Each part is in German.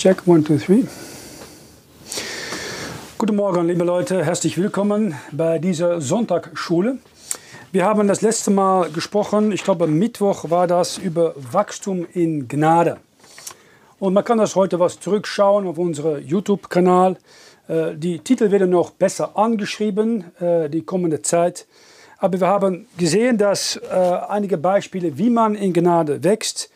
Check, one, two, three. Guten Morgen, liebe Leute, herzlich willkommen bei dieser Sonntagsschule. Wir haben das letzte Mal gesprochen, ich glaube Mittwoch war das, über Wachstum in Gnade. Und man kann das heute was zurückschauen auf unseren YouTube-Kanal. Äh, die Titel werden noch besser angeschrieben, äh, die kommende Zeit. Aber wir haben gesehen, dass äh, einige Beispiele, wie man in Gnade wächst,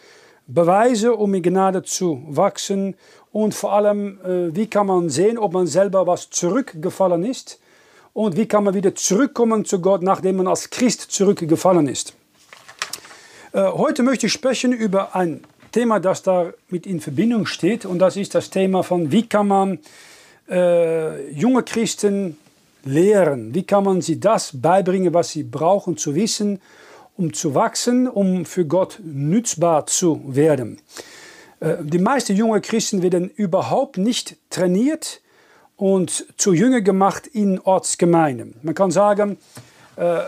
Beweise, um in Gnade zu wachsen und vor allem, äh, wie kann man sehen, ob man selber was zurückgefallen ist und wie kann man wieder zurückkommen zu Gott, nachdem man als Christ zurückgefallen ist. Äh, heute möchte ich sprechen über ein Thema, das da mit in Verbindung steht und das ist das Thema von, wie kann man äh, junge Christen lehren, wie kann man sie das beibringen, was sie brauchen zu wissen, um zu wachsen, um für Gott nützbar zu werden. Äh, die meisten junge Christen werden überhaupt nicht trainiert und zu Jünger gemacht in Ortsgemeinden. Man kann sagen, äh,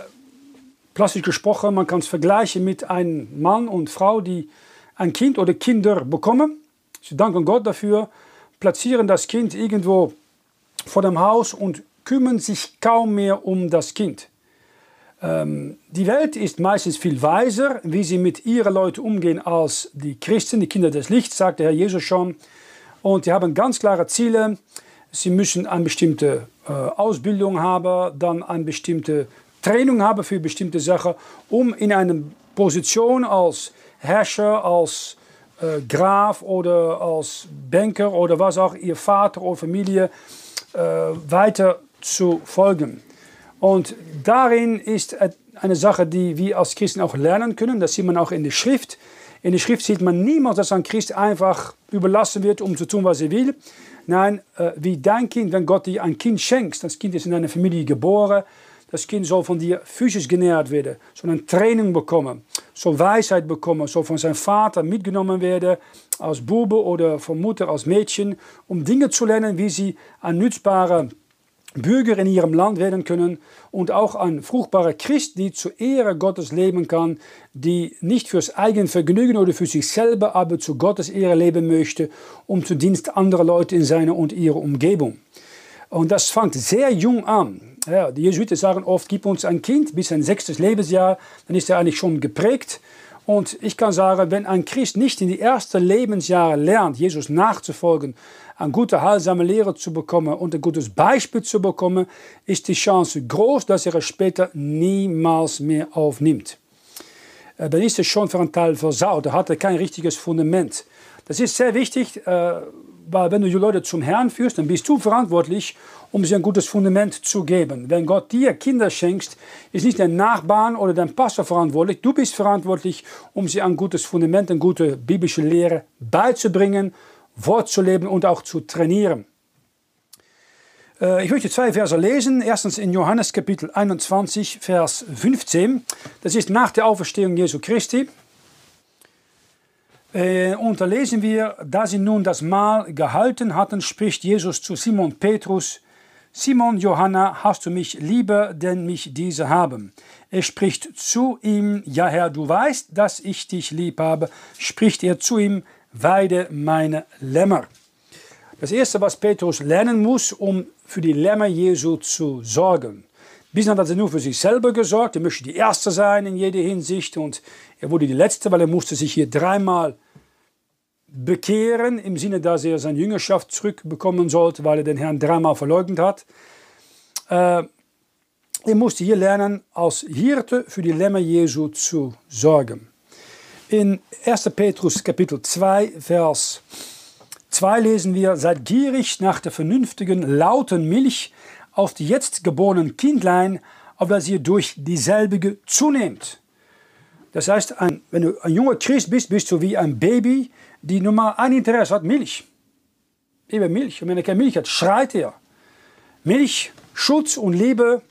plastisch gesprochen, man kann es vergleichen mit einem Mann und Frau, die ein Kind oder Kinder bekommen. Sie danken Gott dafür, platzieren das Kind irgendwo vor dem Haus und kümmern sich kaum mehr um das Kind. Ähm, die Welt ist meistens viel weiser, wie sie mit ihren Leuten umgehen, als die Christen, die Kinder des Lichts, sagt der Herr Jesus schon. Und die haben ganz klare Ziele. Sie müssen eine bestimmte äh, Ausbildung haben, dann eine bestimmte Training haben für bestimmte Sachen, um in einer Position als Herrscher, als äh, Graf oder als Banker oder was auch ihr Vater oder Familie äh, weiter zu folgen. Und darin ist eine Sache, die wir als Christen auch lernen können. Das sieht man auch in der Schrift. In der Schrift sieht man niemals, dass ein Christ einfach überlassen wird, um zu tun, was er will. Nein, äh, wie dein Kind, wenn Gott dir ein Kind schenkt, das Kind ist in einer Familie geboren, das Kind soll von dir physisch genährt werden, soll eine Training bekommen, soll Weisheit bekommen, soll von seinem Vater mitgenommen werden, als Bube oder von Mutter als Mädchen, um Dinge zu lernen, wie sie ein nützbare Bürger in ihrem Land werden können und auch ein fruchtbarer Christ, die zur Ehre Gottes leben kann, die nicht fürs eigene Vergnügen oder für sich selber, aber zu Gottes Ehre leben möchte, um zu Dienst anderer Leute in seiner und ihrer Umgebung. Und das fängt sehr jung an. Ja, die Jesuiten sagen oft, gib uns ein Kind bis ein sechstes Lebensjahr, dann ist er eigentlich schon geprägt. Und ich kann sagen, wenn ein Christ nicht in die ersten Lebensjahre lernt, Jesus nachzufolgen, eine gute, heilsame Lehre zu bekommen und ein gutes Beispiel zu bekommen, ist die Chance groß, dass er es später niemals mehr aufnimmt. Äh, dann ist es schon für einen Teil versaut, er kein richtiges Fundament. Das ist sehr wichtig, äh, weil wenn du die Leute zum Herrn führst, dann bist du verantwortlich, um sie ein gutes Fundament zu geben. Wenn Gott dir Kinder schenkt, ist nicht dein Nachbarn oder dein Pastor verantwortlich. Du bist verantwortlich, um sie ein gutes Fundament, eine gute biblische Lehre beizubringen Wort zu leben und auch zu trainieren. Äh, ich möchte zwei Verse lesen. Erstens in Johannes Kapitel 21, Vers 15. Das ist nach der Auferstehung Jesu Christi. Äh, und da lesen wir, da sie nun das Mahl gehalten hatten, spricht Jesus zu Simon Petrus, Simon Johanna, hast du mich lieber, denn mich diese haben? Er spricht zu ihm, ja Herr, du weißt, dass ich dich lieb habe. Spricht er zu ihm, weide meine Lämmer. Das erste, was Petrus lernen muss, um für die Lämmer Jesu zu sorgen. Bisher hat er nur für sich selber gesorgt, er möchte die Erste sein in jeder Hinsicht und er wurde die Letzte, weil er musste sich hier dreimal bekehren, im Sinne, dass er seine Jüngerschaft zurückbekommen sollte, weil er den Herrn dreimal verleugnet hat. Äh, er musste hier lernen, als Hirte für die Lämmer Jesu zu sorgen. In 1. Petrus Kapitel 2, Vers 2 lesen wir, seid gierig nach der vernünftigen, lauten Milch auf die jetzt geborenen Kindlein, auf dass ihr durch dieselbige zunehmt. Das heißt, ein, wenn du ein junger Christ bist, bist du wie ein Baby, die nur mal ein Interesse hat, Milch. Eben Milch. Und wenn er keine Milch hat, schreit er. Milch, Schutz und Liebe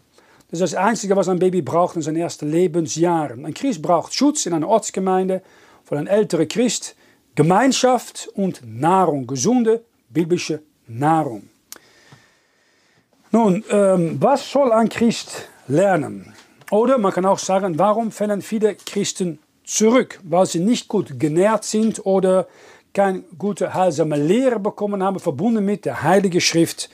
das ist das Einzige, was ein Baby braucht in seinen ersten Lebensjahren. Ein Christ braucht Schutz in einer Ortsgemeinde von einem älteren Christ, Gemeinschaft und Nahrung, gesunde biblische Nahrung. Nun, ähm, was soll ein Christ lernen? Oder man kann auch sagen, warum fallen viele Christen zurück? Weil sie nicht gut genährt sind oder keine gute, heilsame Lehre bekommen haben, verbunden mit der Heiligen Schrift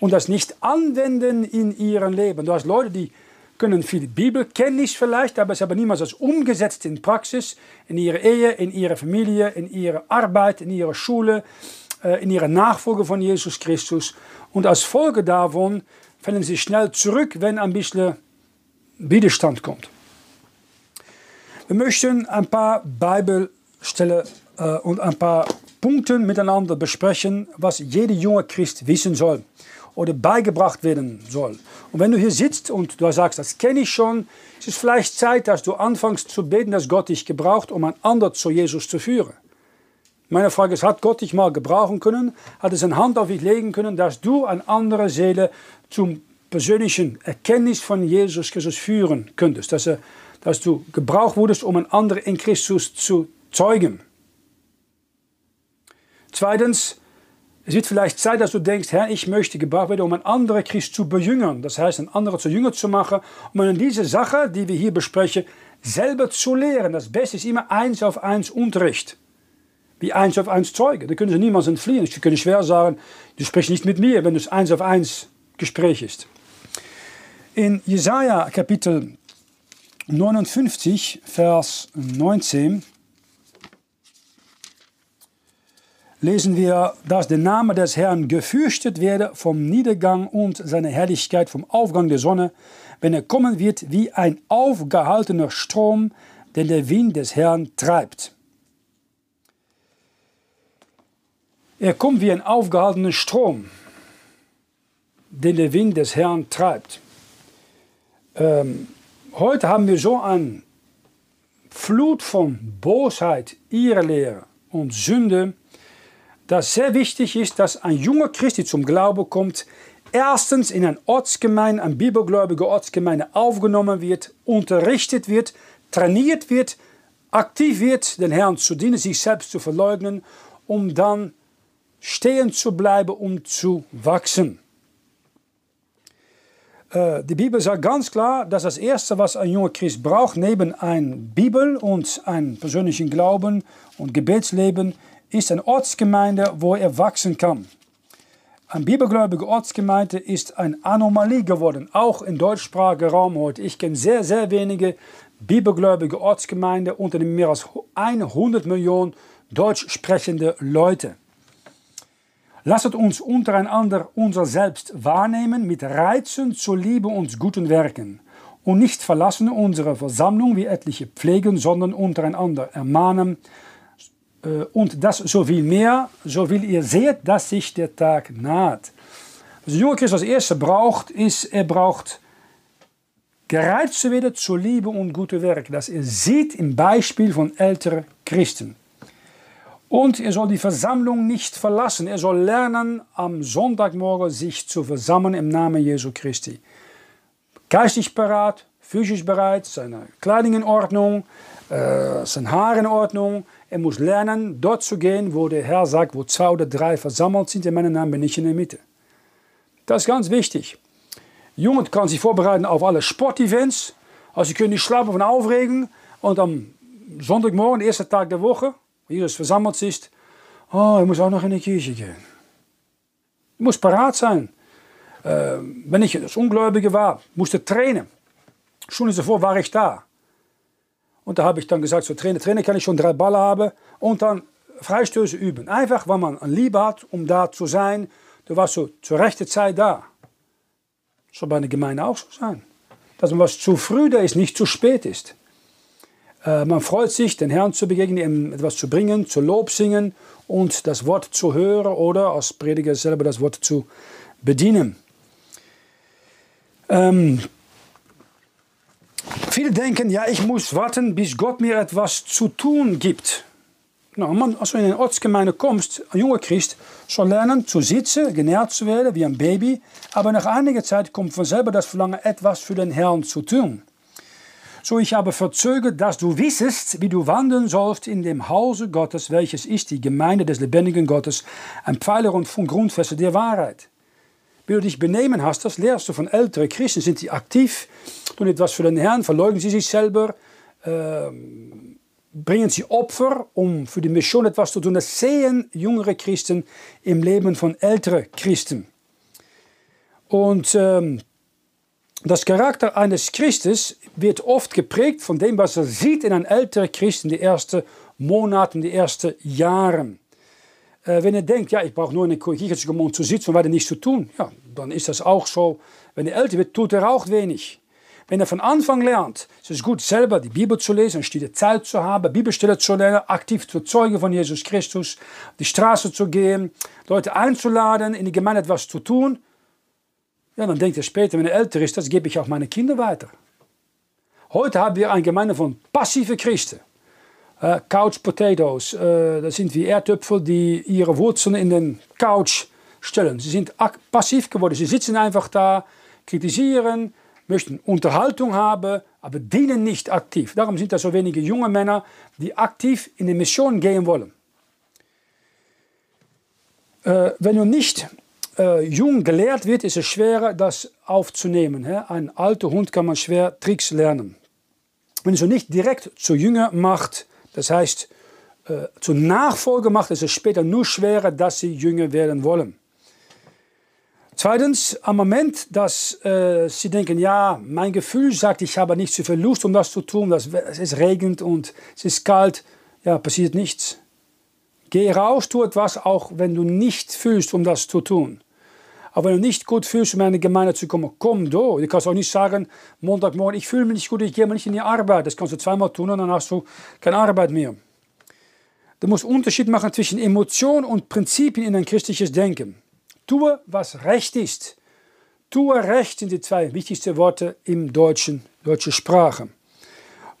und das nicht anwenden in ihrem Leben. Du hast Leute, die können viel Bibelkenntnis vielleicht, aber es haben niemals das umgesetzt in Praxis, in ihrer Ehe, in ihrer Familie, in ihrer Arbeit, in ihrer Schule, äh, in ihrer Nachfolge von Jesus Christus. Und als Folge davon fallen sie schnell zurück, wenn ein bisschen Widerstand kommt. Wir möchten ein paar Bibelstellen äh, und ein paar Punkte miteinander besprechen, was jeder junge Christ wissen soll oder beigebracht werden soll. Und wenn du hier sitzt und du sagst, das kenne ich schon, ist es vielleicht Zeit, dass du anfängst zu beten, dass Gott dich gebraucht, um ein anderer zu Jesus zu führen. Meine Frage ist, hat Gott dich mal gebrauchen können? Hat es eine Hand auf dich legen können, dass du eine andere Seele zum persönlichen Erkenntnis von Jesus Christus führen könntest? Dass, er, dass du gebraucht wurdest, um ein anderer in Christus zu zeugen. Zweitens, es wird vielleicht Zeit, dass du denkst, Herr, ich möchte gebraucht werden, um ein anderer Christ zu bejüngern. Das heißt, ein anderer zu Jünger zu machen, um in diese Sache, die wir hier besprechen, selber zu lehren. Das Beste ist immer eins auf eins Unterricht. Wie eins auf eins Zeuge. Da können sie niemals entfliehen. Sie können schwer sagen, du sprichst nicht mit mir, wenn es eins auf eins Gespräch ist. In Jesaja Kapitel 59, Vers 19 lesen wir, dass der Name des Herrn gefürchtet werde vom Niedergang und seine Herrlichkeit vom Aufgang der Sonne, wenn er kommen wird wie ein aufgehaltener Strom, den der Wind des Herrn treibt. Er kommt wie ein aufgehaltener Strom, den der Wind des Herrn treibt. Ähm, heute haben wir so eine Flut von Bosheit, Irrlehre und Sünde, dass sehr wichtig ist, dass ein junger Christ, der zum Glauben kommt, erstens in ein Ortsgemeinde, ein bibelgläubige Ortsgemeinde aufgenommen wird, unterrichtet wird, trainiert wird, aktiv wird, den Herrn zu dienen, sich selbst zu verleugnen, um dann stehen zu bleiben, um zu wachsen. Äh, die Bibel sagt ganz klar, dass das Erste, was ein junger Christ braucht, neben einer Bibel und einem persönlichen Glauben und Gebetsleben, ist eine Ortsgemeinde, wo er wachsen kann. Eine bibelgläubige Ortsgemeinde ist eine Anomalie geworden, auch im deutschsprachigen Raum heute. Ich kenne sehr, sehr wenige bibelgläubige Ortsgemeinden unter den mehr als 100 Millionen deutsch sprechende Leute. Lasset uns untereinander unser Selbst wahrnehmen mit Reizen zur Liebe und guten Werken und nicht verlassen unsere Versammlung wie etliche pflegen, sondern untereinander ermahnen, und das so viel mehr, so will ihr seht, dass sich der Tag naht. Was der junge Christ als Erste braucht, ist, er braucht gereizt zu werden zur Liebe und gute Werk. Das er sieht im Beispiel von älteren Christen. Und er soll die Versammlung nicht verlassen. Er soll lernen, am Sonntagmorgen sich zu versammeln im Namen Jesu Christi. Geistig bereit, physisch bereit, seine Kleidung in Ordnung, äh, sein Haar in Ordnung, er muss lernen, dort zu gehen, wo der Herr sagt, wo zwei oder drei versammelt sind, in meinem Namen bin ich in der Mitte. Das ist ganz wichtig. Jungen kann sich vorbereiten auf alle Sportevents. Also sie können nicht schlafen von Aufregen. Und am Sonntagmorgen, erster Tag der Woche, wo Jesus versammelt ist, oh, ich muss auch noch in die Kirche gehen. Ich muss parat sein. Äh, wenn ich als Ungläubige war, musste trainen. Schon davor war ich da. Und da habe ich dann gesagt, so Trainer, Trainer kann ich schon drei Bälle haben und dann Freistöße üben. Einfach, weil man eine Liebe hat, um da zu sein. Du warst so zur rechten Zeit da. Soll bei einer Gemeinde auch so sein. Dass man was zu früh da ist, nicht zu spät ist. Äh, man freut sich, den Herrn zu begegnen, ihm etwas zu bringen, zu Lob singen und das Wort zu hören oder als Prediger selber das Wort zu bedienen. Ähm, Viele denken, ja, ich muss warten, bis Gott mir etwas zu tun gibt. Nou, man, als du in eine Ortsgemeinde kommst, ein junger Christ soll lernen zu sitzen, genährt zu werden wie ein Baby, aber nach einiger Zeit kommt von selber das Verlangen, etwas für den Herrn zu tun. So ich habe verzögert, dass du wissest, wie du wandeln sollst in dem Hause Gottes, welches ist die Gemeinde des lebendigen Gottes, ein Pfeiler und Grundfeste der Wahrheit. Wie du dich benehmen hast, das lehrst du von älteren Christen. Sind sie aktiv, tun etwas für den Herrn, verleugnen sie sich selber, äh, bringen sie Opfer, um für die Mission etwas zu tun. Das sehen jüngere Christen im Leben von älteren Christen. Und ähm, das Charakter eines Christes wird oft geprägt von dem, was er sieht in einem älteren Christen, die ersten Monate, die ersten Jahre. Äh, wenn er denkt, ja, ich brauche nur in der Kirche zu sitzen und weiter nichts zu tun, ja, dann ist das auch so. Wenn er älter wird, tut er auch wenig. Wenn er von Anfang lernt, es ist gut, selber die Bibel zu lesen, stille Zeit zu haben, Bibelstelle zu lernen, aktiv zu zeugen von Jesus Christus, die Straße zu gehen, Leute einzuladen, in die Gemeinde etwas zu tun, ja, dann denkt er später, wenn er älter ist, das gebe ich auch meine Kinder weiter. Heute haben wir eine Gemeinde von passiven Christen. Äh, Couch Potatoes, äh, das sind wie Erdöpfel, die ihre Wurzeln in den Couch stellen. Sie sind passiv geworden, sie sitzen einfach da, kritisieren, möchten Unterhaltung haben, aber dienen nicht aktiv. Darum sind da so wenige junge Männer, die aktiv in die Mission gehen wollen. Äh, wenn du nicht jung gelehrt wird, ist es schwerer, das aufzunehmen. He? Ein alter Hund kann man schwer Tricks lernen. Wenn du so nicht direkt zu Jünger macht, das heißt äh, zu Nachfolger macht, ist es später nur schwerer, dass sie Jünger werden wollen. Zweitens, am Moment, dass äh, sie denken, ja, mein Gefühl sagt, ich habe nicht so viel Lust, um das zu tun, das, es ist regend und es ist kalt, ja, passiert nichts. Geh raus, tu etwas, auch wenn du nicht fühlst, um das zu tun. Aber wenn du nicht gut fühlst, um in eine Gemeinde zu kommen, komm do. Du kannst auch nicht sagen, Montagmorgen, ich fühle mich nicht gut, ich gehe mal nicht in die Arbeit. Das kannst du zweimal tun und dann hast du keine Arbeit mehr. Du musst Unterschied machen zwischen Emotion und Prinzipien in ein christliches Denken. Tue, was recht ist. Tue recht sind die zwei wichtigsten Worte im Deutschen, deutsche Sprache.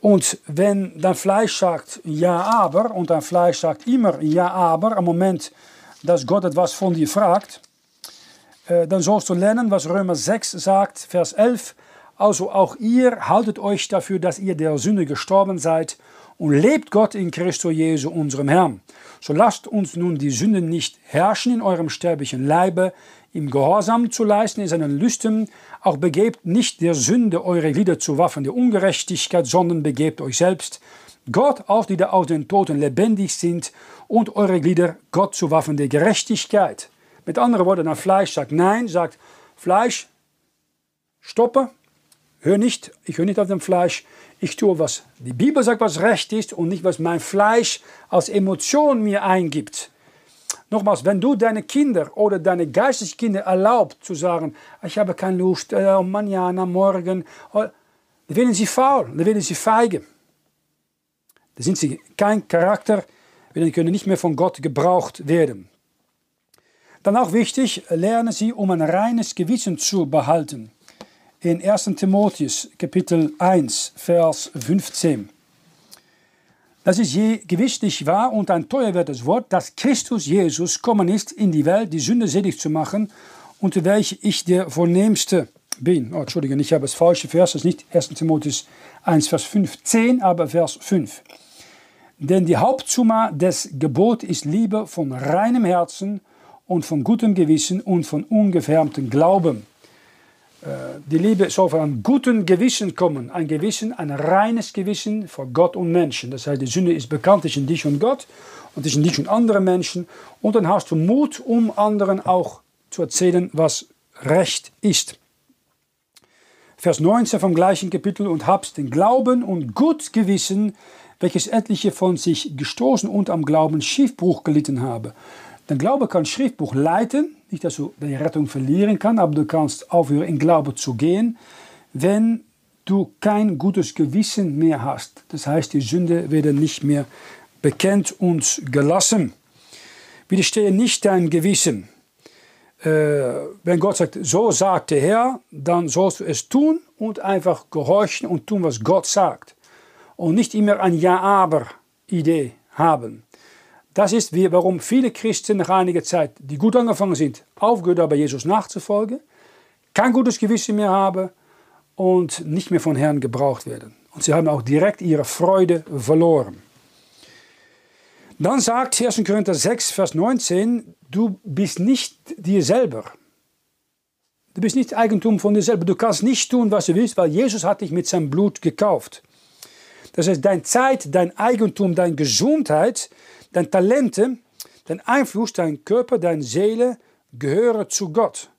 Und wenn dein Fleisch sagt ja, aber, und dein Fleisch sagt immer ja, aber, am Moment, dass Gott etwas von dir fragt, dann sollst du lernen, was Römer 6 sagt, Vers 11. Also auch ihr haltet euch dafür, dass ihr der Sünde gestorben seid und lebt Gott in Christo Jesu, unserem Herrn. So lasst uns nun die Sünden nicht herrschen in eurem sterblichen Leibe, im Gehorsam zu leisten in seinen Lüsten, auch begebt nicht der Sünde eure Glieder zu Waffen der Ungerechtigkeit, sondern begebt euch selbst, Gott auch die da aus den Toten lebendig sind, und eure Glieder Gott zu Waffen der Gerechtigkeit. Mit anderen Worten, ein Fleisch sagt Nein, sagt Fleisch, stoppe, hör nicht, ich höre nicht auf dem Fleisch, ich tue, was die Bibel sagt, was recht ist und nicht, was mein Fleisch als Emotion mir eingibt. Nochmals, wenn du deine Kinder oder deine geistlichen Kinder erlaubt zu sagen, ich habe keine Lust, äh, manjana, morgen, oh, dann werden sie faul, dann werden sie feige. Dann sind sie kein Charakter, dann können nicht mehr von Gott gebraucht werden. Dann auch wichtig, lerne sie, um ein reines Gewissen zu behalten. In 1. Timotheus Kapitel 1, Vers 15. Das ist je gewisslich wahr und ein teuerwertes Wort, dass Christus Jesus kommen ist in die Welt, die Sünde selig zu machen, unter welche ich der Vornehmste bin. Oh, Entschuldigung, ich habe das falsche Vers, das ist nicht 1. Timotheus 1, Vers 15, aber Vers 5. Denn die Hauptsumme des Gebot ist Liebe von reinem Herzen und von gutem Gewissen und von ungefärbtem Glauben. Äh, die Liebe soll von einem guten Gewissen kommen. Ein Gewissen, ein reines Gewissen vor Gott und Menschen. Das heißt, die Sünde ist bekannt zwischen dich und Gott und zwischen dich und anderen Menschen. Und dann hast du Mut, um anderen auch zu erzählen, was recht ist. Vers 19 vom gleichen Kapitel und habst den Glauben und gut Gewissen, welches etliche von sich gestoßen und am Glauben Schiffbruch gelitten haben. Der Glaube kann Schriftbuch leiten, nicht dass du deine Rettung verlieren kannst, aber du kannst aufhören, in Glaube zu gehen, wenn du kein gutes Gewissen mehr hast. Das heißt, die Sünde wird nicht mehr bekennt und gelassen. Widerstehe nicht dein Gewissen. Äh, wenn Gott sagt, so sagt der Herr, dann sollst du es tun und einfach gehorchen und tun, was Gott sagt. Und nicht immer eine Ja-Aber-Idee haben. Das ist, warum viele Christen nach einiger Zeit, die gut angefangen sind, aufgehört haben, Jesus nachzufolgen, kein gutes Gewissen mehr haben und nicht mehr von Herrn gebraucht werden. Und sie haben auch direkt ihre Freude verloren. Dann sagt 1. Korinther 6, Vers 19, du bist nicht dir selber. Du bist nicht Eigentum von dir selber. Du kannst nicht tun, was du willst, weil Jesus hat dich mit seinem Blut gekauft. Das heißt, deine Zeit, dein Eigentum, deine Gesundheit, deine Talente, dein Einfluss, dein Körper, deine Seele gehören zu Gott.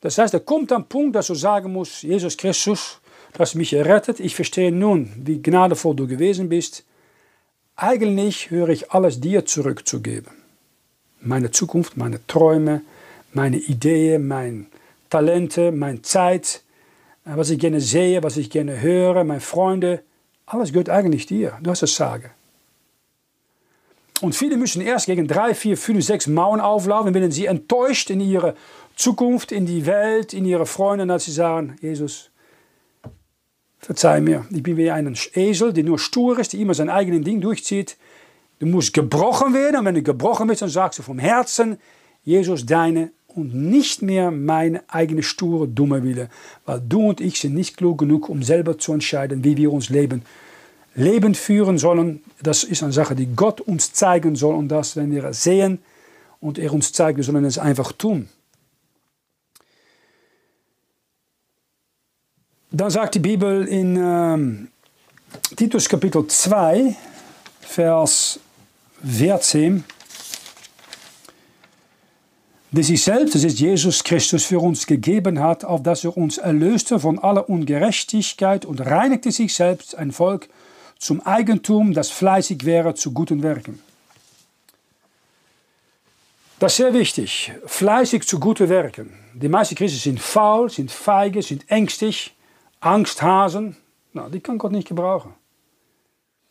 Das heißt, er kommt ein Punkt, dass du sagen musst, Jesus Christus, du hast mich errettet, ich verstehe nun, wie gnadevoll du gewesen bist. Eigentlich höre ich alles dir zurückzugeben. Meine Zukunft, meine Träume, meine Ideen, meine Talente, meine Zeit, was ich gerne sehe, was ich gerne höre, meine Freunde, alles gehört eigentlich dir. Du hast das Sagen. Und viele müssen erst gegen drei, vier, fünf, sechs Mauern auflaufen, wenn sie enttäuscht in ihre Zukunft, in die Welt, in ihre Freunde, als sie sagen, Jesus, verzeih mir, ich bin wie ein Esel, der nur stur ist, der immer sein eigenes Ding durchzieht. Du musst gebrochen werden und wenn du gebrochen bist, dann sagst du vom Herzen, Jesus, deine und nicht mehr meine eigene sture, dumme Wille, weil du und ich sind nicht klug genug, um selber zu entscheiden, wie wir uns leben Leben führen sollen, das ist eine Sache, die Gott uns zeigen soll. Und das, wenn wir sehen und er uns zeigt, wir sollen es einfach tun. Dann sagt die Bibel in ähm, Titus Kapitel 2, Vers 14, der sich selbst, das ist Jesus Christus, für uns gegeben hat, auf dass er uns erlöste von aller Ungerechtigkeit und reinigte sich selbst ein Volk zum Eigentum, das fleißig wäre zu guten Werken. Das ist sehr wichtig. Fleißig zu guten Werken. Die meisten Christen sind faul, sind feige, sind ängstlich, Angsthasen. Nou, die kann Gott nicht gebrauchen.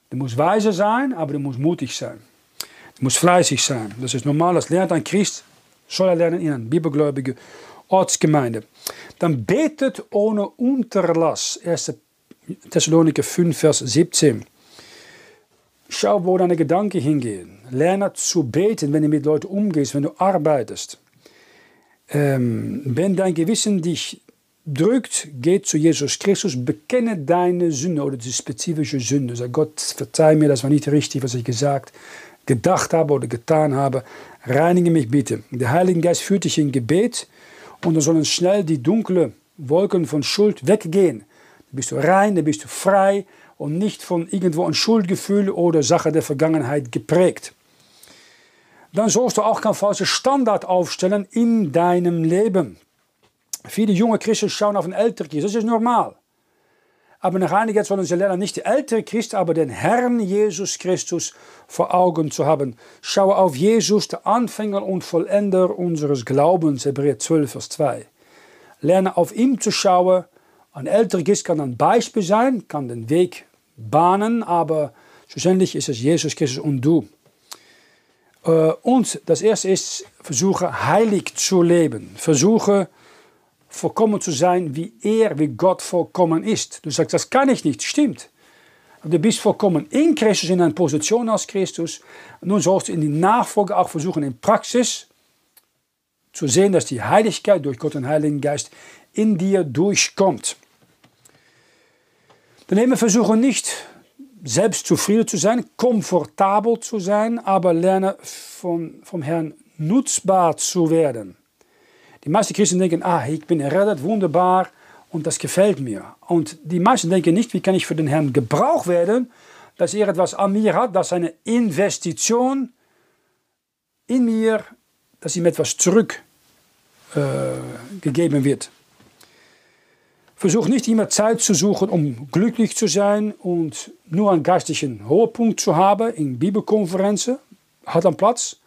Du musst weise sein, aber du musst mutig sein. Du musst fleißig sein. Das ist normal. Das lernt ein Christ, soll er lernen in einer bibelgläubigen Ortsgemeinde. Dann betet ohne Unterlass. 1. Thessaloniker 5, Vers 17. Schau, wo deine Gedanken hingehen. Lerne zu beten, wenn du mit Leuten umgehst, wenn du arbeitest. Ähm, wenn dein Gewissen dich drückt, geht zu Jesus Christus, bekenne deine Sünde oder die spezifische Sünde. Sag Gott, verzeih mir, das war nicht richtig, was ich gesagt, gedacht habe oder getan habe. Reinige mich bitte. Der Heilige Geist führt dich in Gebet und dann sollen schnell die dunklen Wolken von Schuld weggehen. Bist du rein, dann bist du frei und nicht von irgendwo ein Schuldgefühl oder Sache der Vergangenheit geprägt. Dann sollst du auch keinen falschen Standard aufstellen in deinem Leben. Viele junge Christen schauen auf einen älteren Christ, das ist normal. Aber nach einiger Zeit sollen sie lernen, nicht den älteren Christ, aber den Herrn Jesus Christus vor Augen zu haben. Schaue auf Jesus, der Anfänger und Vollender unseres Glaubens, Hebräer 12, Vers 2. Lerne auf ihn zu schauen ein älterer Christ kann ein Beispiel sein, kann den Weg bahnen, aber schlussendlich ist es Jesus Christus und du. Äh, und das erste ist, versuche heilig zu leben. Versuche vollkommen zu sein, wie er, wie Gott vollkommen ist. Du sagst, das kann ich nicht, stimmt. Du bist vollkommen in Christus, in einer Position als Christus. Nun sollst du in die Nachfolge auch versuchen, in Praxis zu sehen, dass die Heiligkeit durch Gott und Heiligen Geist in dir durchkommt. Daneben versuche nicht selbst zufrieden zu sein, komfortabel zu sein, aber lerne von, vom Herrn nutzbar zu werden. Die meisten Christen denken, ah, ich bin errettet, wunderbar und das gefällt mir. Und die meisten denken nicht, wie kann ich für den Herrn gebraucht werden, dass er etwas an mir hat, dass eine Investition in mir, dass ihm etwas zurückgegeben äh, wird. Versuch nicht immer Zeit zu suchen, um glücklich zu sein und nur einen geistlichen Höhepunkt zu haben in Bibelkonferenzen. Hat einen Platz.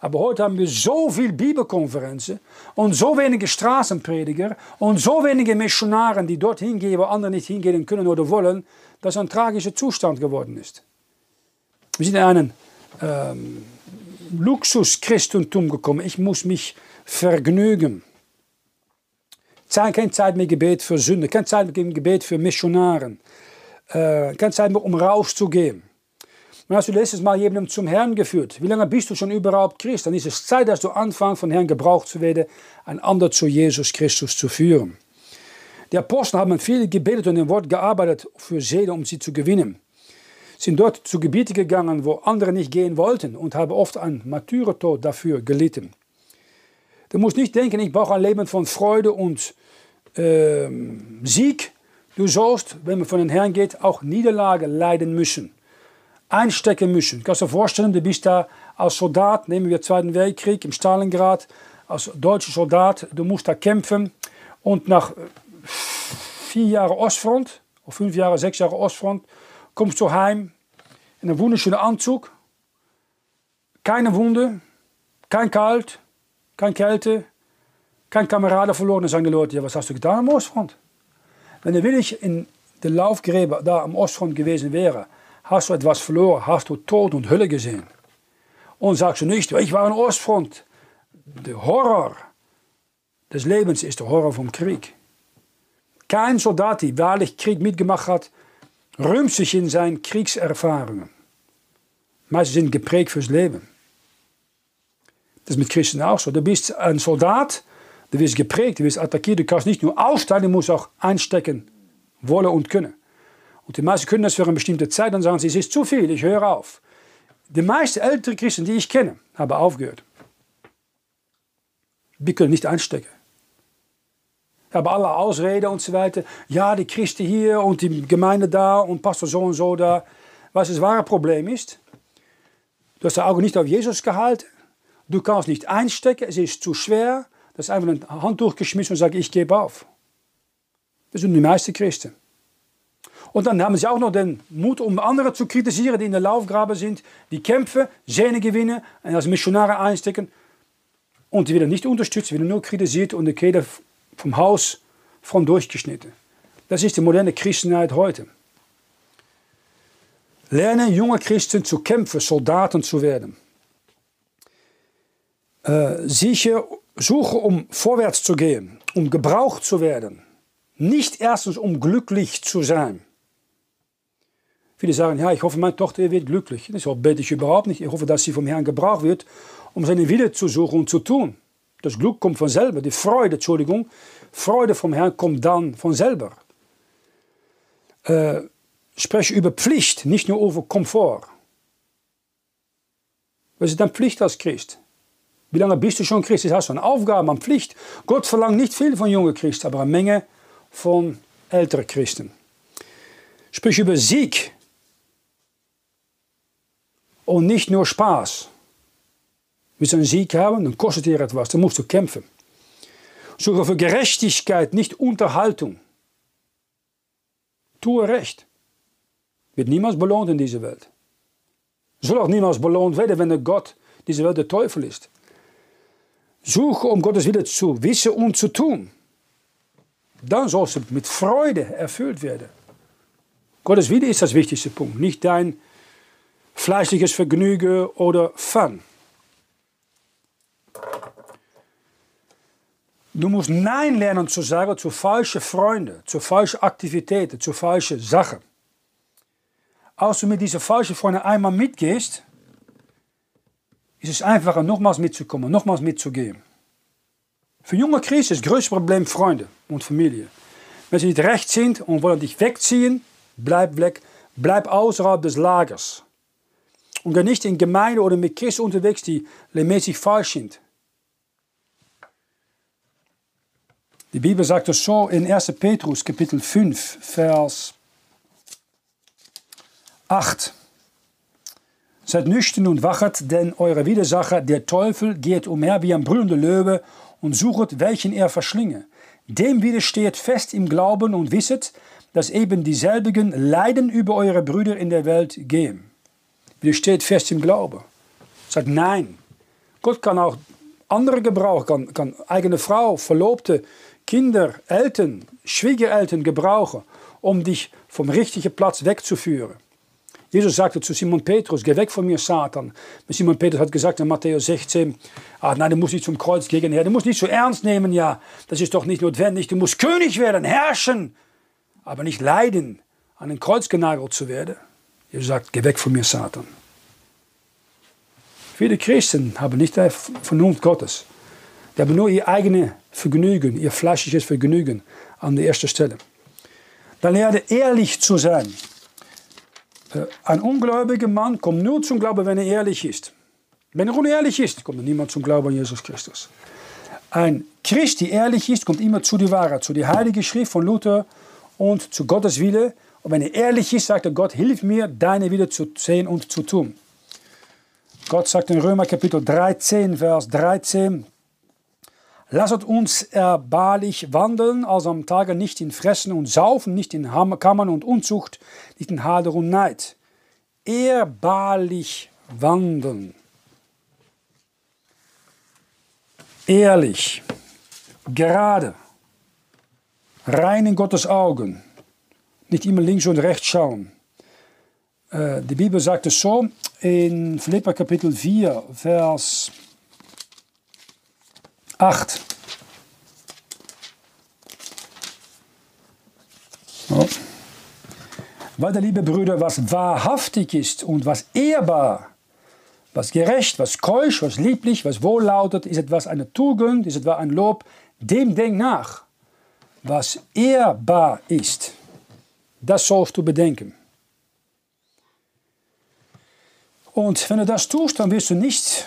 Aber heute haben wir so viele Bibelkonferenzen und so wenige Straßenprediger und so wenige Missionaren, die dorthin gehen, wo andere nicht hingehen können oder wollen, dass ein tragischer Zustand geworden ist. Wir sind in einen ähm, Luxus-Christentum gekommen. Ich muss mich vergnügen keine Zeit mehr Gebet für Sünde, keine Zeit mehr Gebet für Missionaren, äh, keine Zeit mehr, um rauszugehen. Und hast du letztes Mal jemanden zum Herrn geführt? Wie lange bist du schon überhaupt Christ? Dann ist es Zeit, dass du anfängst, von Herrn gebraucht zu werden, ein anderer zu Jesus Christus zu führen. Die Apostel haben viel gebetet und im Wort gearbeitet für Seelen, um sie zu gewinnen. Sind dort zu Gebieten gegangen, wo andere nicht gehen wollten und haben oft einen Martyrertod dafür gelitten. Du musst nicht denken, ich brauche ein Leben von Freude und äh, Sieg, du sollst, wenn man von den Herrn geht, auch Niederlage leiden müssen. Einstecken müssen. Kannst du dir vorstellen, du bist da als Soldat, nehmen wir Zweiten Weltkrieg im Stalingrad, als deutscher Soldat, du musst da kämpfen und nach vier Jahren Ostfront, of fünf Jahre, sechs Jahre Ostfront, kommst du heim in einem wunderschönen Anzug, keine Wunde, kein Kalt, kein Kälte, kein Kameraden verloren. Dann sagen die Leute, ja, was hast du getan am Ostfront? Wenn du wirklich in der Laufgräber da am Ostfront gewesen wäre, hast du etwas verloren, hast du Tod und Hölle gesehen. Und sagst du nicht, ich war am Ostfront. Der Horror des Lebens ist der Horror vom Krieg. Kein Soldat, der wahrlich Krieg mitgemacht hat, rühmt sich in seinen Kriegserfahrungen. Meistens sind geprägt fürs Leben. Das ist mit Christen auch so. Du bist ein Soldat, du wirst geprägt, du wirst attackiert. Du kannst nicht nur aussteigen, du musst auch einstecken wollen und können. Und die meisten können das für eine bestimmte Zeit, dann sagen sie, es ist zu viel, ich höre auf. Die meisten älteren Christen, die ich kenne, haben aufgehört. Die können nicht einstecken. Haben alle Ausreden und so weiter. Ja, die Christen hier und die Gemeinde da und Pastor so und so da. Was das wahre Problem ist, du hast die Augen nicht auf Jesus gehalten. Du kannst nicht einstecken, es ist zu schwer. Das ist einfach ein Handtuch geschmissen und sagt, ich gebe auf. Das sind die meisten Christen. Und dann haben sie auch noch den Mut, um andere zu kritisieren, die in der Laufgrabe sind, die kämpfen, Sehne gewinnen und als Missionare einstecken. Und die werden nicht unterstützt, werden nur kritisiert und die Kehle vom Haus von durchgeschnitten. Das ist die moderne Christenheit heute. Lernen junge Christen zu kämpfen, Soldaten zu werden. Äh, sicher suche, um vorwärts zu gehen, um gebraucht zu werden. Nicht erstens, um glücklich zu sein. Viele sagen, ja, ich hoffe, meine Tochter wird glücklich. Das bete ich überhaupt nicht. Ich hoffe, dass sie vom Herrn gebraucht wird, um seine Wille zu suchen und zu tun. Das Glück kommt von selber. Die Freude, Entschuldigung, Freude vom Herrn kommt dann von selber. Äh, spreche über Pflicht, nicht nur über Komfort. Was ist deine Pflicht als Christ? Wie lange bist du schon Christ? Hast du eine Aufgabe, eine Pflicht? Gott verlangt nicht viel von jungen Christen, aber eine Menge von älteren Christen. Sprich über Sieg und nicht nur Spaß. Willst du einen Sieg haben, dann kostet dir etwas, dann musst du kämpfen. Suche für Gerechtigkeit, nicht Unterhaltung. Tue Recht. Wird niemals belohnt in dieser Welt. Soll auch niemals belohnt werden, wenn der Gott diese Welt der Teufel ist. Suche, um Gottes Wille zu wissen und zu tun. Dann soll es mit Freude erfüllt werden. Gottes Wille ist das wichtigste Punkt, nicht dein fleischliches Vergnügen oder Fun. Du musst Nein lernen zu sagen zu falschen Freunden, zu falschen Aktivitäten, zu falschen Sachen. Als du mit diesen falschen Freunden einmal mitgehst, ist es einfacher, nochmals mitzukommen, nochmals mitzugehen. Für junge Christen ist das größte Problem Freunde und Familie. Wenn sie nicht recht sind und wollen dich wegziehen, bleib weg, bleib außerhalb des Lagers. Und geh nicht in Gemeinde oder mit Christen unterwegs, die mäßig falsch sind. Die Bibel sagt es so in 1. Petrus Kapitel 5, Vers 8. Seid nüchtern und wachet, denn eure Widersacher, der Teufel, geht umher wie ein brüllender Löwe und suchet, welchen er verschlinge. Dem widersteht fest im Glauben und wisset, dass eben dieselbigen Leiden über eure Brüder in der Welt gehen. Widersteht fest im Glauben. Sagt nein. Gott kann auch andere gebrauchen, kann, kann eigene Frau, Verlobte, Kinder, Eltern, Schwiegereltern gebrauchen, um dich vom richtigen Platz wegzuführen. Jesus sagte zu Simon Petrus, geh weg von mir, Satan. Simon Petrus hat gesagt in Matthäus 16, ah, nein, du musst nicht zum Kreuz gehen, Herr, du musst nicht so ernst nehmen, ja, das ist doch nicht notwendig, du musst König werden, herrschen, aber nicht leiden, an den Kreuz genagelt zu werden. Jesus sagt, geh weg von mir, Satan. Viele Christen haben nicht die Vernunft Gottes. Die haben nur ihr eigenes Vergnügen, ihr fleischliches Vergnügen an der ersten Stelle. Dann lerne ehrlich zu sein. Äh, ein ungläubiger Mann kommt nur zum Glauben, wenn er ehrlich ist. Wenn er unehrlich ist, kommt niemand zum Glauben an Jesus Christus. Ein Christ, der ehrlich ist, kommt immer zu der Wahrheit, zu der Heiligen Schrift von Luther und zu Gottes Wille. Und wenn er ehrlich ist, sagt er, Gott, hilf mir, deine Wille zu sehen und zu tun. Gott sagt in Römer Kapitel 13, Vers 13, Lasset uns ehrbarlich wandeln, als am Tage nicht in Fressen und Saufen, nicht in Kammern und Unzucht, nicht in Hader und Neid. Ehrbarlich wandeln. Ehrlich, gerade, rein in Gottes Augen, nicht immer links und rechts schauen. Äh, die Bibel sagt es so in Philippa Kapitel 4, Vers 8. Ja. Weil der liebe Brüder, was wahrhaftig ist und was ehrbar, was gerecht, was keusch, was lieblich, was wohllautet, ist etwas eine Tugend, ist etwas ein Lob, dem denk nach. Was ehrbar ist, das sollst du bedenken. Und wenn du das tust, dann wirst du nicht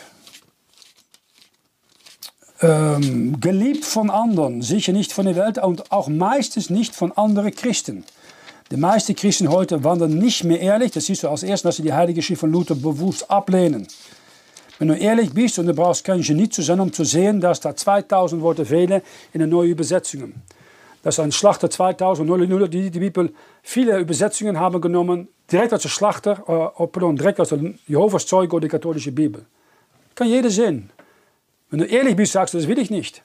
ähm, geliebt von anderen, sicher nicht von der Welt und auch meistens nicht von anderen Christen. Die meisten Christen heute wandern nicht mehr ehrlich. Das siehst du als erstes, dass sie die Heilige Schrift von Luther bewusst ablehnen. Wenn du ehrlich bist und du brauchst kein Genie zu sein, um zu sehen, dass da 2000 Worte fehlen in den neuen Übersetzungen. Dass ein Schlachter 2000, die, die Bibel, viele Übersetzungen haben genommen, direkt aus der Schlachter, äh, pardon, direkt aus der Jehovas Zeuge oder die katholische Bibel. Kann jeder sehen. Wenn du ehrlich bist, sagst du, das will ich nicht.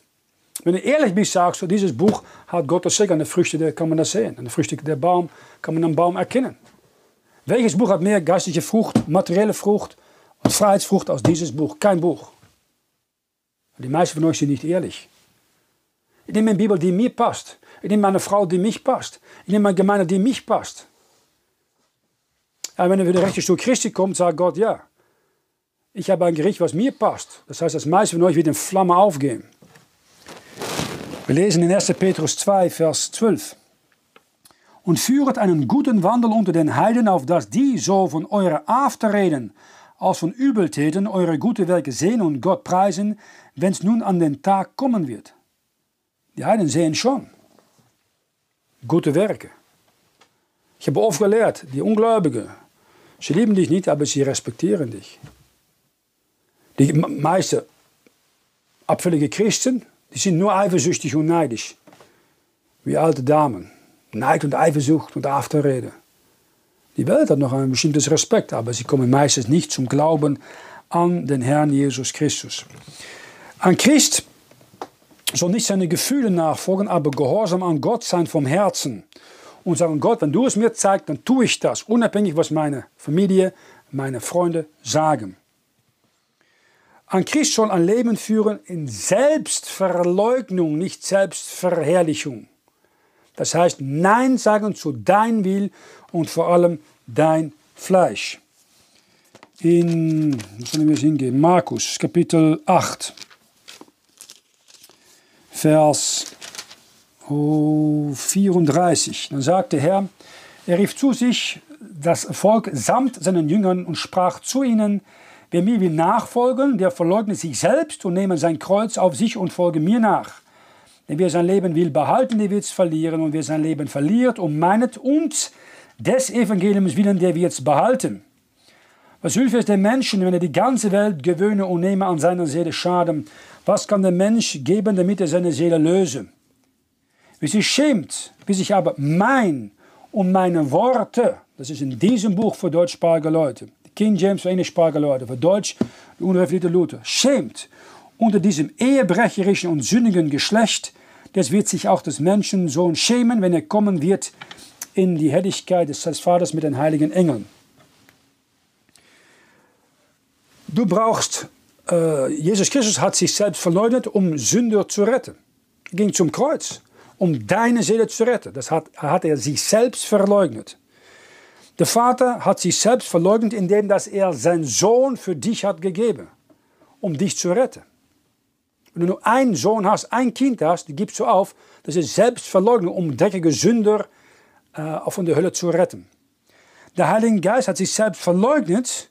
Wenn du ehrlich bist, sagst du, dieses Buch hat Gott das Segen. An den Früchten kann man das sehen. An den Früchten der Baum kann man am Baum erkennen. Welches Buch hat mehr geistige Frucht, materielle Frucht und Freiheitsfrucht als dieses Buch? Kein Buch. Die meisten von euch sind nicht ehrlich. Ich nehme eine Bibel, die mir passt. Ich nehme eine Frau, die mich passt. Ich nehme eine Gemeinde, die mich passt. Und wenn er wieder rechte Stuhl Christi kommt, sagt Gott, ja, ich habe ein Gericht, was mir passt. Das heißt, das meiste von euch wird in Flamme aufgehen. Wir lesen in 1. Petrus 2, Vers 12. Und führet einen guten Wandel unter den Heiden, auf dass die so von eurer Afterreden als von Übeltäten eure gute Werke sehen und Gott preisen, wenn es nun an den Tag kommen wird. Die Heiden sehen schon gute Werke. Ich habe oft gelehrt, die Ungläubigen, sie lieben dich nicht, aber sie respektieren dich. Die meisten abfällige Christen, die sind nur eifersüchtig und neidisch. Wie alte Damen. Neid und Eifersucht und Afterrede. Die Welt hat noch ein bestimmtes Respekt, aber sie kommen meistens nicht zum Glauben an den Herrn Jesus Christus. Ein Christ soll nicht seine Gefühle nachfolgen, aber gehorsam an Gott sein vom Herzen. Und sagen, Gott, wenn du es mir zeigst, dann tue ich das, unabhängig was meine Familie, meine Freunde sagen. Ein Christ soll ein Leben führen in Selbstverleugnung, nicht Selbstverherrlichung. Das heißt, Nein sagen zu dein Will und vor allem dein Fleisch. In, jetzt hingehen? Markus, Kapitel 8, Vers 34. Dann sagt der Herr, er rief zu sich das Volk samt seinen Jüngern und sprach zu ihnen, Wer mir will nachfolgen, der verleugne sich selbst und nehme sein Kreuz auf sich und folge mir nach. Denn wer sein Leben will behalten, der wird es verlieren. Und wer sein Leben verliert, um meinet und des Evangeliums willen, der wird es behalten. Was hilft es dem Menschen, wenn er die ganze Welt gewöhne und nehme an seiner Seele Schaden? Was kann der Mensch geben, damit er seine Seele löse? Wie sich schämt, wie sich aber mein und meine Worte, das ist in diesem Buch für deutschsprachige Leute, King James für englischsprachige Leute, für Deutsch, die Universität Luther, schämt unter diesem ehebrecherischen und sündigen Geschlecht, das wird sich auch des Menschensohn schämen, wenn er kommen wird in die Herrlichkeit des Vaters mit den heiligen Engeln. Du brauchst, äh, Jesus Christus hat sich selbst verleugnet, um Sünder zu retten. Er ging zum Kreuz, um deine Seele zu retten. Das hat, hat er sich selbst verleugnet. Der Vater hat sich selbst verleugnet, indem dass er seinen Sohn für dich hat gegeben, um dich zu retten. Wenn du nur einen Sohn hast, ein Kind hast, gibst du auf, das ist Selbstverleugnung, um dreckige Sünder äh, von der Hölle zu retten. Der Heilige Geist hat sich selbst verleugnet,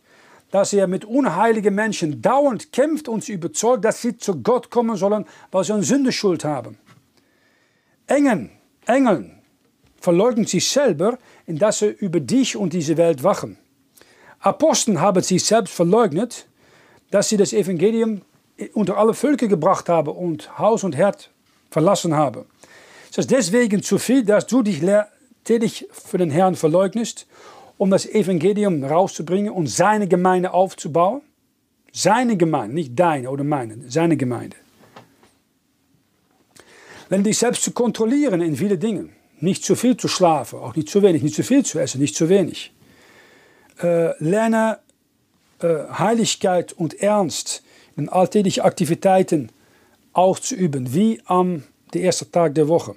dass er mit unheiligen Menschen dauernd kämpft und sie überzeugt, dass sie zu Gott kommen sollen, weil sie eine Sündeschuld haben. Engeln, Engeln verleugnen sich selber, indem sie über dich und diese Welt wachen. Aposteln haben sich selbst verleugnet, dass sie das Evangelium unter alle Völker gebracht haben und Haus und Herd verlassen haben. Es ist deswegen zu viel, dass du dich tätig für den Herrn verleugnest, um das Evangelium rauszubringen und seine Gemeinde aufzubauen. Seine Gemeinde, nicht deine oder meine, seine Gemeinde. Lerne dich selbst zu kontrollieren in viele Dingen. Nicht zu viel zu schlafen, auch nicht zu wenig, nicht zu viel zu essen, nicht zu wenig. Äh, lerne äh, Heiligkeit und Ernst in alltäglichen Aktivitäten auszuüben, wie am der erste Tag der Woche.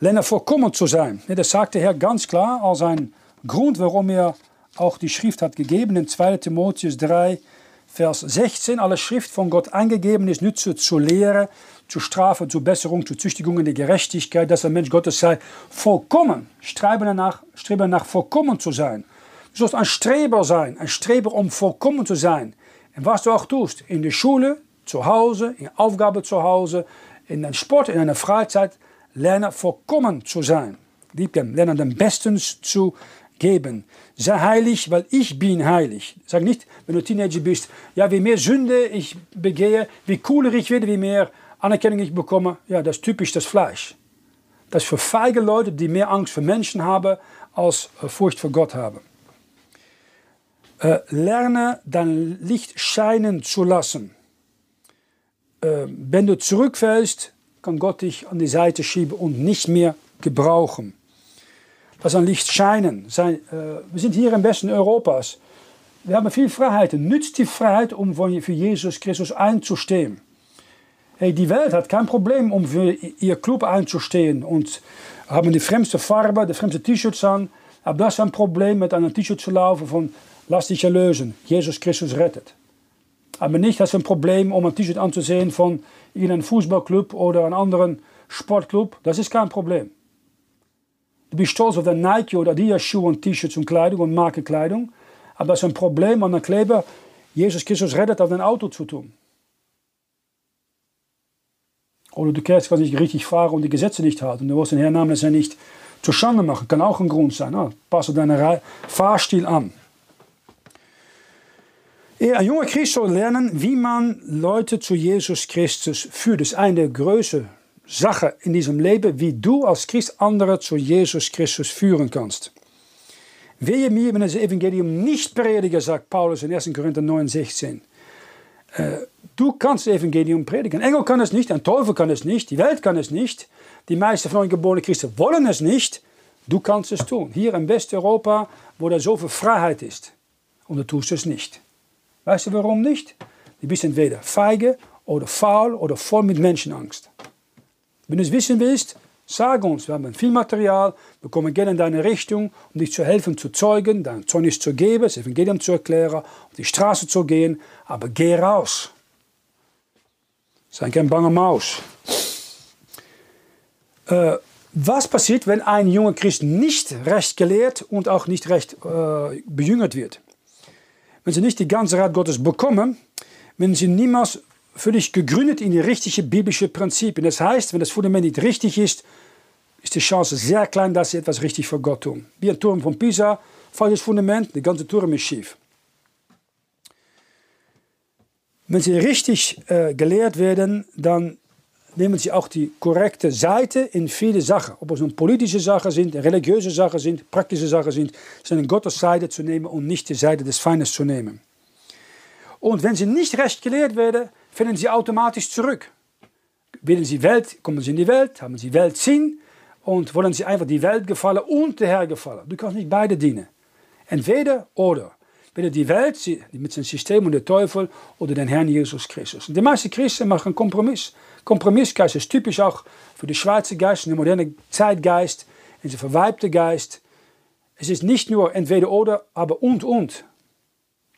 Lerne vollkommen zu sein. Das sagt der Herr ganz klar als ein Grund, warum er auch die Schrift hat gegeben in 2 Timotheus 3, Vers 16. Alle Schrift von Gott angegeben ist, nütze zur Lehre, zur Strafe, zur Besserung, zur Züchtigung in der Gerechtigkeit, dass ein Mensch Gottes sei vollkommen. Strebe danach, strebe nach vollkommen zu sein. Du sollst ein Streber sein, ein Streber, um vollkommen zu sein. Und was du auch tust, in der Schule, zu Hause, in Aufgabe zu Hause, in deinem Sport, in deiner Freizeit, lerne vollkommen zu sein. Liebken, lerne den Bestens zu geben. Sei heilig, weil ich bin heilig. Sag nicht, wenn du Teenager bist, ja, wie mehr Sünde ich begehe, wie cooler ich werde, wie mehr Anerkennung ich bekomme. Ja, das ist typisch das Fleisch. Das ist für feige Leute, die mehr Angst vor Menschen haben, als äh, Furcht vor Gott haben. Äh, lerne dein Licht scheinen zu lassen. Äh, wenn du zurückfällst, kann Gott dich an die Seite schieben und nicht mehr gebrauchen. Das ein Licht scheinen. Sein, äh, wir sind hier im Westen Europas. Wir haben viel Freiheit. Nützt die Freiheit, um für Jesus Christus einzustehen. Hey, die Welt hat kein Problem, um für ihr Club einzustehen und haben die fremdste Farbe, die fremdste T-Shirts an. Aber das ist ein Problem, mit einem T-Shirt zu laufen von Lass dich erlösen. Jesus Christus rettet. Aber nicht als ein Problem, um ein T-Shirt anzusehen von irgendeinem Fußballclub oder einem anderen Sportclub. Das ist kein Problem. Du bist stolz auf deine Nike oder Adidas Schuhe und T-Shirts und Kleidung und Markenkleidung. Aber das ist ein Problem an der Kleber, Jesus Christus rettet auf dein Auto zu tun. Oder du kannst nicht richtig fahren und die Gesetze nicht halten. Du wirst den Herrn Namen das ja nicht zur Schande machen. Kann auch ein Grund sein. Ah, passe deinen Fahrstil an. Ein junger Christ soll lernen, wie man Leute zu Jesus Christus führt. Das ist eine der größten Sachen in diesem Leben, wie du als Christ andere zu Jesus Christus führen kannst. Wehe mir, wenn das Evangelium nicht predige, sagt Paulus in 1. Korinther 9, 16. Äh, du kannst das Evangelium predigen. Engel kann es nicht, ein Teufel kann es nicht, die Welt kann es nicht. Die meisten von euch geborenen Christen wollen es nicht. Du kannst es tun. Hier in Westeuropa, wo da so viel Freiheit ist. Und du tust es nicht. Weißt du warum nicht? Du bist entweder feige oder faul oder voll mit Menschenangst. Wenn du es wissen willst, sag uns, wir haben viel Material, wir kommen gerne in deine Richtung, um dich zu helfen, zu zeugen, dein Zeugnis zu geben, das Evangelium zu erklären, auf die Straße zu gehen, aber geh raus. Sei kein banger Maus. Äh, was passiert, wenn ein junger Christ nicht recht gelehrt und auch nicht recht äh, bejüngert wird? wenn sie nicht die ganze Rat Gottes bekommen, wenn sie niemals völlig gegründet in die richtigen biblische Prinzipien. Das heißt, wenn das Fundament nicht richtig ist, ist die Chance sehr klein, dass sie etwas richtig für Gott tun. Wie ein Turm von Pisa, falsches Fundament, der ganze Turm ist schief. Wenn sie richtig äh, gelehrt werden, dann nehmen sie auch die korrekte Seite in viele Sachen. Ob es nun politische Sachen sind, religiöse Sachen sind, praktische Sachen sind, sind Gottes Seite zu nehmen und nicht die Seite des Feindes zu nehmen. Und wenn sie nicht recht gelehrt werden, finden sie automatisch zurück. Willen sie Welt, kommen sie in die Welt, haben sie Weltsinn und wollen sie einfach die Welt gefallen und der Herr gefallen. Du kannst nicht beide dienen. Entweder oder. Weder die Welt mit seinem System und der Teufel oder den Herrn Jesus Christus. Und die meisten Christen machen Kompromiss. Kompromissgeist ist typisch auch für die Schweizer Geist, den modernen Zeitgeist, den verweibte Geist. Es ist nicht nur entweder oder, aber und und.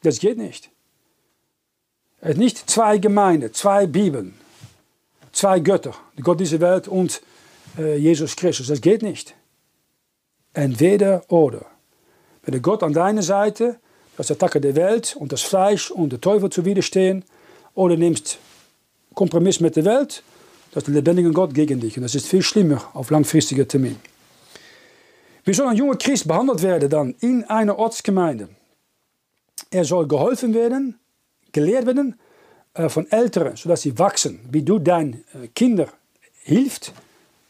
Das geht nicht. Es ist nicht zwei Gemeinden, zwei Bibeln, zwei Götter, Gott dieser Welt und äh, Jesus Christus. Das geht nicht. Entweder oder. Wenn der Gott an deiner Seite, das der Tacke der Welt und das Fleisch und der Teufel zu widerstehen, oder nimmst Kompromiss mit der Welt, das ist der lebendige Gott gegen dich. Und das ist viel schlimmer auf langfristiger Termin. Wie soll ein junger Christ behandelt werden dann in einer Ortsgemeinde? Er soll geholfen werden, gelehrt werden äh, von Älteren, sodass sie wachsen. Wie du deinen äh, Kindern hilft,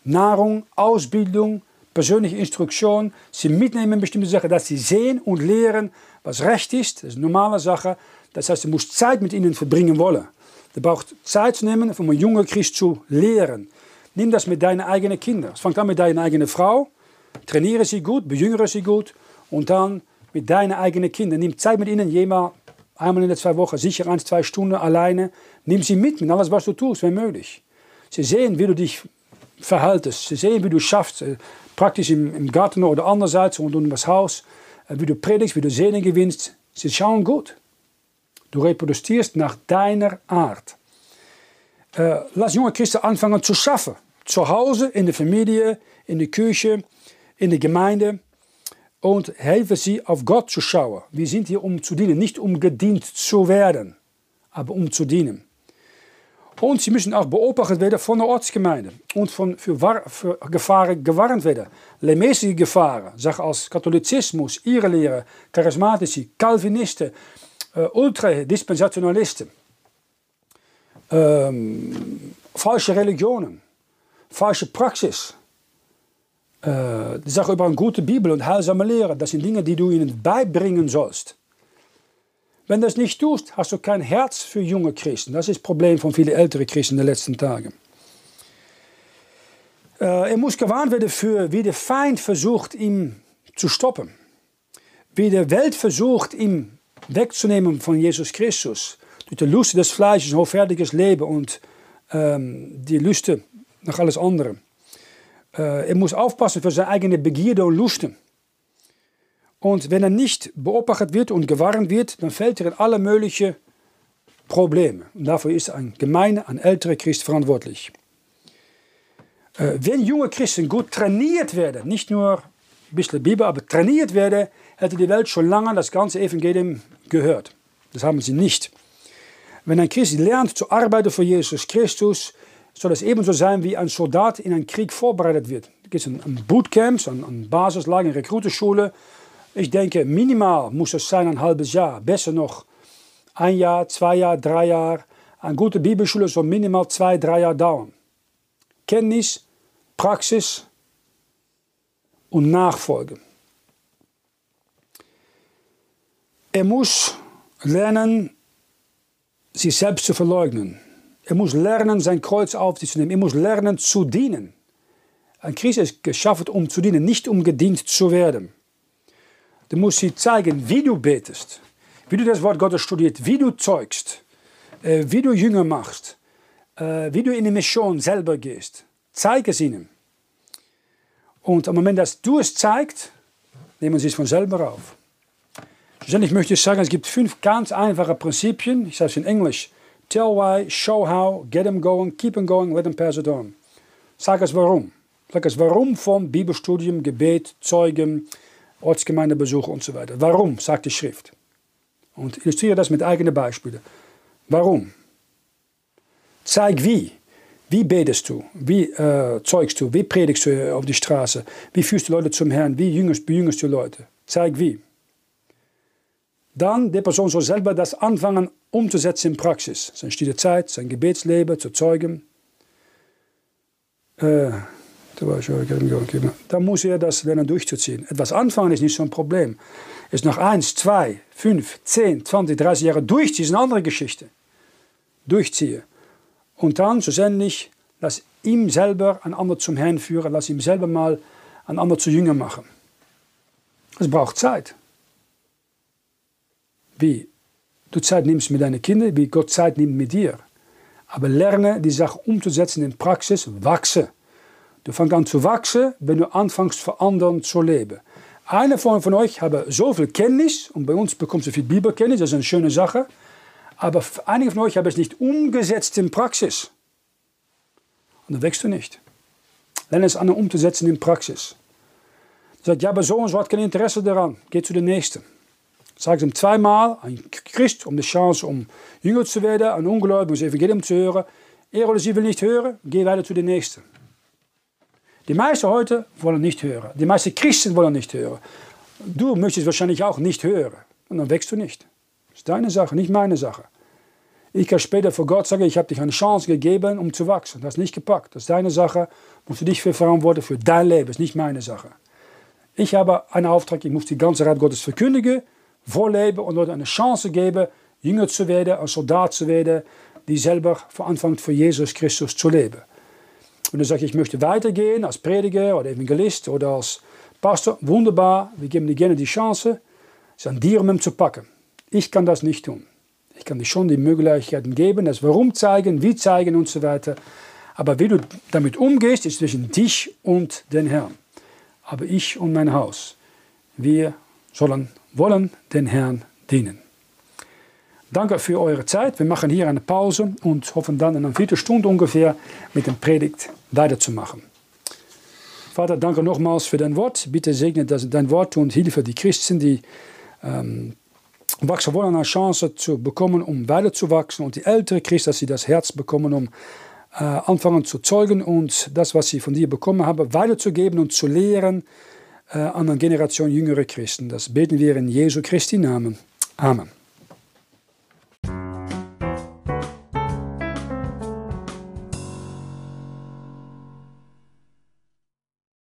Nahrung, Ausbildung, persönliche Instruktion, sie mitnehmen bestimmte Sachen, dass sie sehen und lehren, was recht ist. Das ist eine normale Sache. Das heißt, du musst Zeit mit ihnen verbringen wollen. Du brauchst Zeit zu nehmen, um einen jungen Christ zu lehren. Nimm das mit deinen eigenen Kindern. Es fängt an mit deiner eigenen Frau. Trainiere sie gut, bejüngere sie gut. Und dann mit deinen eigenen Kindern. Nimm Zeit mit ihnen, jemand einmal in der zwei Wochen, sicher ein, zwei Stunden alleine. Nimm sie mit, mit alles, was du tust, wenn möglich. Sie sehen, wie du dich verhaltest. Sie sehen, wie du schaffst, praktisch im, im Garten oder andererseits rund um das Haus, äh, wie du predigst, wie du Sehnen gewinnst. Sie schauen gut. Du reproduzierst nach deiner Art. Äh, lass junge Christen anfangen zu schaffen. Zu Hause, in der Familie, in der Küche, in der Gemeinde. Und helfe sie, auf Gott zu schauen. Wir sind hier, um zu dienen, nicht um gedient zu werden, aber um zu dienen. Und sie müssen auch beobachtet werden von der Ortsgemeinde und von, für, Gefahren gewarnt werden. Lemäßige Gefahren, zeg als Katholizismus, Irrelehre, Charismatici, Calvinisten, äh, Ultradispensationalisten, ähm, falsche Religionen, falsche Praxis. Äh, die Sache über eine gute Bibel und heilsame Lehre, das sind Dinge, die du ihnen beibringen sollst. Wenn du das nicht tust, hast du kein Herz für junge Christen. Das ist das Problem von vielen älteren Christen in den letzten Tagen. Äh, er muss gewarnt werden für, wie der Feind versucht, ihn zu stoppen. Wie der Welt versucht, ihn wegzunehmen von Jesus Christus. Durch die Lust des Fleisches, ein hochwertiges Leben und ähm, die Lüste nach alles andere. Äh, er muss aufpassen für seine eigene Begierde und Lusten. Und wenn er nicht beobachtet wird und gewarnt wird, dann fällt er in alle möglichen Probleme. Und dafür ist ein Gemeinde, ein älterer Christ verantwortlich. Äh, wenn junge Christen gut trainiert werden, nicht nur ein bisschen Bibel, aber trainiert werden, hätte die Welt schon lange das ganze Evangelium gehört. Das haben sie nicht. Wenn ein Christ lernt zu arbeiten für Jesus Christus, soll es ebenso sein, wie ein Soldat in einen Krieg vorbereitet wird. Es gibt ein Bootcamp, ein Basislager, eine Rekrutenschule, ich denke, minimal muss es sein ein halbes Jahr. Besser noch ein Jahr, zwei Jahre, drei Jahre. Eine gute Bibelschule soll minimal zwei, drei Jahre dauern. Kenntnis, Praxis und Nachfolge. Er muss lernen, sich selbst zu verleugnen. Er muss lernen, sein Kreuz auf sich zu nehmen. Er muss lernen, zu dienen. Ein Christ ist geschaffen, um zu dienen, nicht um gedient zu werden. Du musst sie zeigen, wie du betest, wie du das Wort Gottes studiert, wie du zeugst, äh, wie du Jünger machst, äh, wie du in die Mission selber gehst. Zeig es ihnen. Und am Moment, dass du es zeigst, nehmen sie es von selber auf. Schlussendlich möchte ich sagen, es gibt fünf ganz einfache Prinzipien. Ich sage es in Englisch. Tell why, show how, get them going, keep them going, let them pass it on. Sag es warum. Sag es warum vom Bibelstudium, Gebet, Zeugen, Ortsgemeindebesuche und so weiter. Warum, sagt die Schrift. Und illustriere das mit eigenen Beispielen. Warum? Zeig wie. Wie betest du? Wie äh, zeugst du? Wie predigst du auf die Straße? Wie führst du Leute zum Herrn? Wie jüngerst, bejüngerst du Leute? Zeig wie. Dann, die Person soll selber das anfangen umzusetzen in Praxis. Sein stille Zeit, sein Gebetsleben zu zeugen. Äh, da muss er das lernen durchzuziehen. Etwas anfangen ist nicht so ein Problem. Ist nach 1, 2, 5, 10, 20, 30 Jahre durchziehen, ist eine andere Geschichte. Durchziehe. Und dann schlussendlich, lass ihm selber ein anderer zum Herrn führen, lass ihm selber mal ein anderer zu Jünger machen. Es braucht Zeit. Wie du Zeit nimmst mit deinen Kindern, wie Gott Zeit nimmt mit dir. Aber lerne die Sache umzusetzen in Praxis, wachse. Du fängst an zu wachsen, wenn du anfängst für anderen zu leben. Einer von, von euch hat so viel Kenntnis, und bei uns bekommst du viel Bibelkenntnis, das ist eine schöne Sache, aber einige von euch haben es nicht umgesetzt in Praxis. Und dann wächst du nicht. Lerne es an umzusetzen in Praxis. Sagt, ja, aber so und so hat kein Interesse daran. Geh zu den Nächsten. Sag es ihm zweimal, ein Christ, um die Chance, um Jünger zu werden, ein Ungläubiger, das Evangelium zu hören. Er oder sie will nicht hören, geh weiter zu den Nächsten. Die meisten heute wollen nicht hören. Die meisten Christen wollen nicht hören. Du möchtest wahrscheinlich auch nicht hören. Und dann wächst du nicht. Das ist deine Sache, nicht meine Sache. Ich kann später vor Gott sagen, ich habe dich eine Chance gegeben, um zu wachsen. Das ist nicht gepackt. Das ist deine Sache. Musst du dich für verantworten für dein Leben. Das ist nicht meine Sache. Ich habe einen Auftrag, ich muss die ganze Rat Gottes verkündigen, vorleben und Leuten eine Chance geben, Jünger zu werden, ein Soldat zu werden, die selber anfängt für Jesus Christus zu leben. Und dann sage ich, möchte weitergehen als Prediger oder Evangelist oder als Pastor. Wunderbar, wir geben dir gerne die Chance. Es an dir, um ihn zu packen. Ich kann das nicht tun. Ich kann dir schon die Möglichkeiten geben, das Warum zeigen, wie zeigen und so weiter. Aber wie du damit umgehst, ist zwischen dich und den Herrn. Aber ich und mein Haus, wir sollen, wollen den Herrn dienen. Danke für eure Zeit. Wir machen hier eine Pause und hoffen dann in einer Viertelstunde ungefähr mit dem Predigt weiterzumachen. Vater, danke nochmals für dein Wort. Bitte segne dein Wort und hilfe die Christen, die ähm, wachsen wollen, eine Chance zu bekommen, um weiterzuwachsen. Und die älteren Christen, dass sie das Herz bekommen, um äh, anfangen zu zeugen und das, was sie von dir bekommen haben, weiterzugeben und zu lehren äh, an eine Generation jüngerer Christen. Das beten wir in Jesu Christi Namen. Amen.